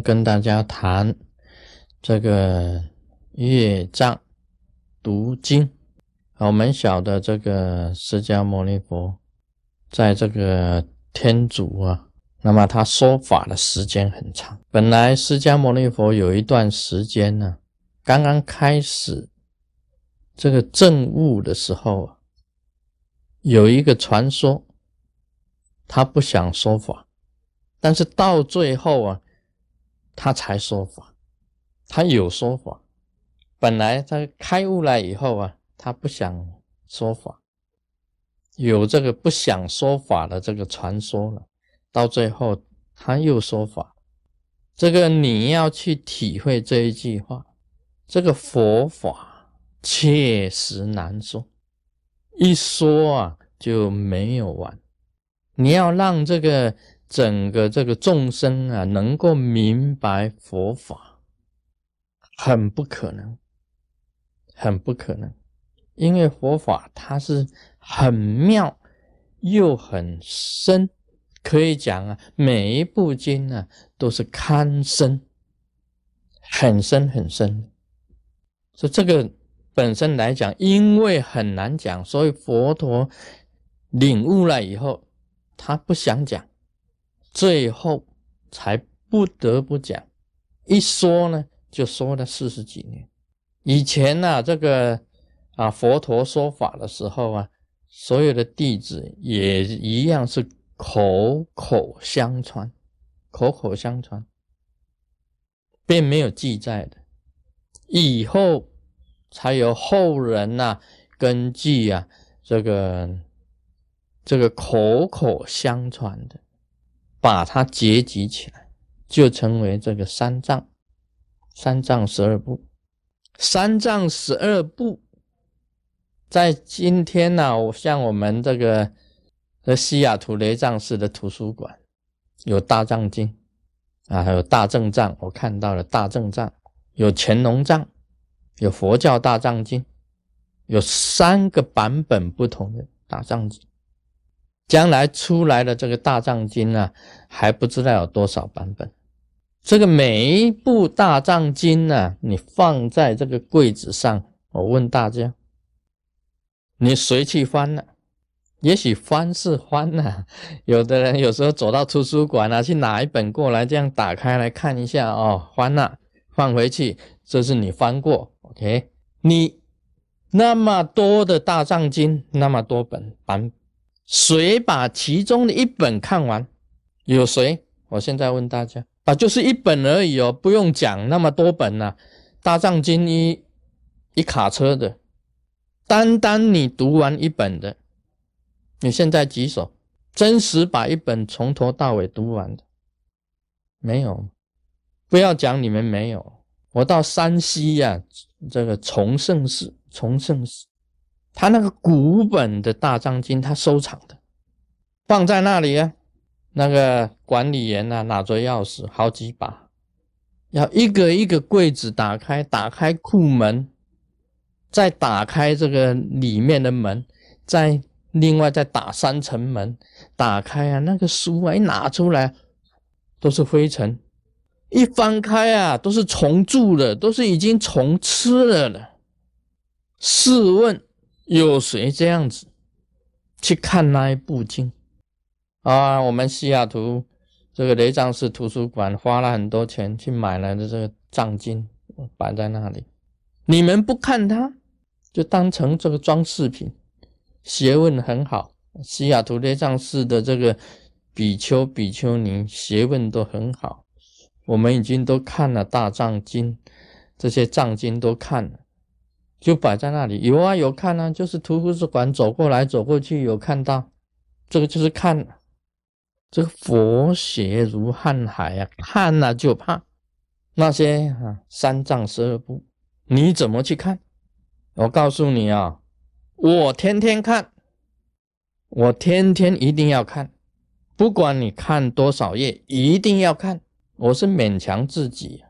跟大家谈这个业障读经。我们晓得这个释迦牟尼佛在这个天竺啊，那么他说法的时间很长。本来释迦牟尼佛有一段时间呢，刚刚开始这个证悟的时候啊，有一个传说，他不想说法，但是到最后啊。他才说法，他有说法。本来他开悟了以后啊，他不想说法，有这个不想说法的这个传说了。到最后他又说法，这个你要去体会这一句话，这个佛法确实难说，一说啊就没有完。你要让这个。整个这个众生啊，能够明白佛法，很不可能，很不可能，因为佛法它是很妙又很深，可以讲啊，每一部经啊都是堪深，很深很深。所以这个本身来讲，因为很难讲，所以佛陀领悟了以后，他不想讲。最后才不得不讲，一说呢就说了四十几年。以前呢，这个啊佛陀说法的时候啊，所有的弟子也一样是口口相传，口口相传，并没有记载的。以后才有后人呐根据啊这个这个口口相传的。把它结集起来，就成为这个三藏，三藏十二部。三藏十二部，在今天呢，我像我们这个的西雅图雷藏寺的图书馆，有大藏经啊，还有大正藏，我看到了大正藏，有乾隆藏，有佛教大藏经，有三个版本不同的大藏经。将来出来的这个大藏经呢，还不知道有多少版本。这个每一部大藏经呢，你放在这个柜子上，我问大家，你谁去翻呢？也许翻是翻呢，有的人有时候走到图书馆啊，去拿一本过来，这样打开来看一下哦，翻了，放回去，这是你翻过，OK？你那么多的大藏经，那么多本版本。谁把其中的一本看完？有谁？我现在问大家啊，就是一本而已哦，不用讲那么多本呐。大藏经一一卡车的，单单你读完一本的，你现在举手，真实把一本从头到尾读完的，没有？不要讲你们没有，我到山西呀，这个崇圣寺，崇圣寺。他那个古本的大藏经，他收藏的，放在那里啊。那个管理员呢，拿着钥匙，好几把，要一个一个柜子打开，打开库门，再打开这个里面的门，再另外再打三层门，打开啊，那个书啊，一拿出来都是灰尘，一翻开啊，都是虫蛀的，都是已经虫吃了的。试问？有谁这样子去看那一部经啊？我们西雅图这个雷藏寺图书馆花了很多钱去买来的这个藏经摆在那里，你们不看它，就当成这个装饰品，学问很好。西雅图雷藏寺的这个比丘、比丘尼学问都很好，我们已经都看了大藏经，这些藏经都看了。就摆在那里，有啊有看啊，就是图书馆走过来走过去有看到，这个就是看，这个佛学如瀚海啊，看了就怕。那些啊三藏十二部，你怎么去看？我告诉你啊，我天天看，我天天一定要看，不管你看多少页，一定要看。我是勉强自己，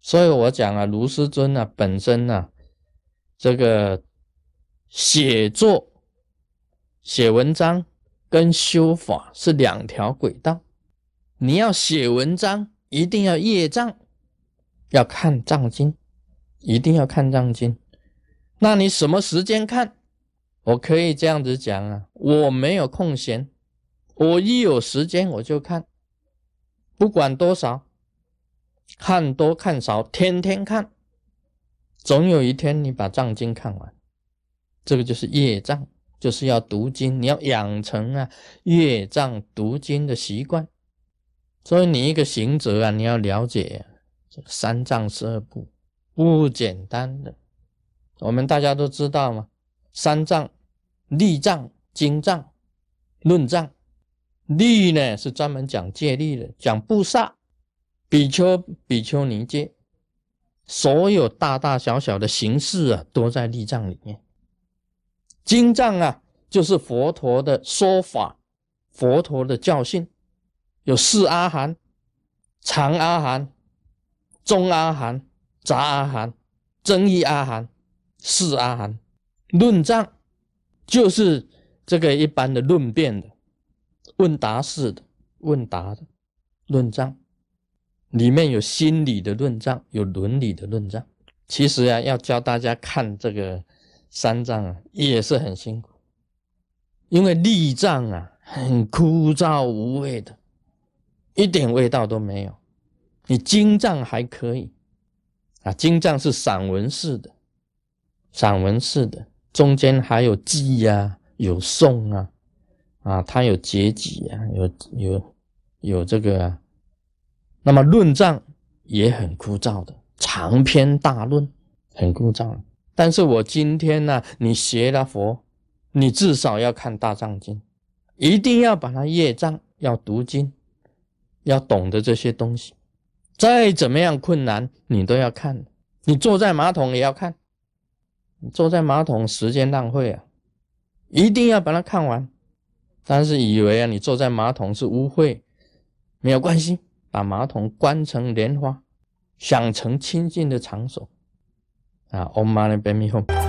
所以我讲啊，卢师尊啊，本身呢。这个写作、写文章跟修法是两条轨道。你要写文章，一定要业障，要看藏经，一定要看藏经。那你什么时间看？我可以这样子讲啊，我没有空闲，我一有时间我就看，不管多少，看多看少，天天看，总有一天你把藏经看完，这个就是业障，就是要读经，你要养成啊业障读经的习惯。所以你一个行者啊，你要了解这三藏十二部不简单的，我们大家都知道嘛，三藏。立藏、经藏、论藏，立呢是专门讲戒律的，讲布萨、比丘、比丘尼戒，所有大大小小的形式啊，都在立藏里面。经藏啊，就是佛陀的说法，佛陀的教训，有四阿含、长阿含、中阿含、杂阿含、增益阿含、四阿含，论藏。就是这个一般的论辩的、问答式的、问答的论藏，里面有心理的论证，有伦理的论证。其实啊，要教大家看这个三藏啊，也是很辛苦，因为立藏啊很枯燥无味的，一点味道都没有。你经藏还可以啊，经藏是散文式的，散文式的。中间还有记呀，有颂啊，啊，它有结集啊，有有有这个，那么论藏也很枯燥的，长篇大论很枯燥。但是我今天呢，你学了佛，你至少要看大藏经，一定要把它业障，要读经，要懂得这些东西。再怎么样困难，你都要看。你坐在马桶也要看。你坐在马桶时间浪费啊！一定要把它看完。但是以为啊，你坐在马桶是污秽，没有关系，把马桶关成莲花，想成清净的场所啊！Om Mani Padme Hum。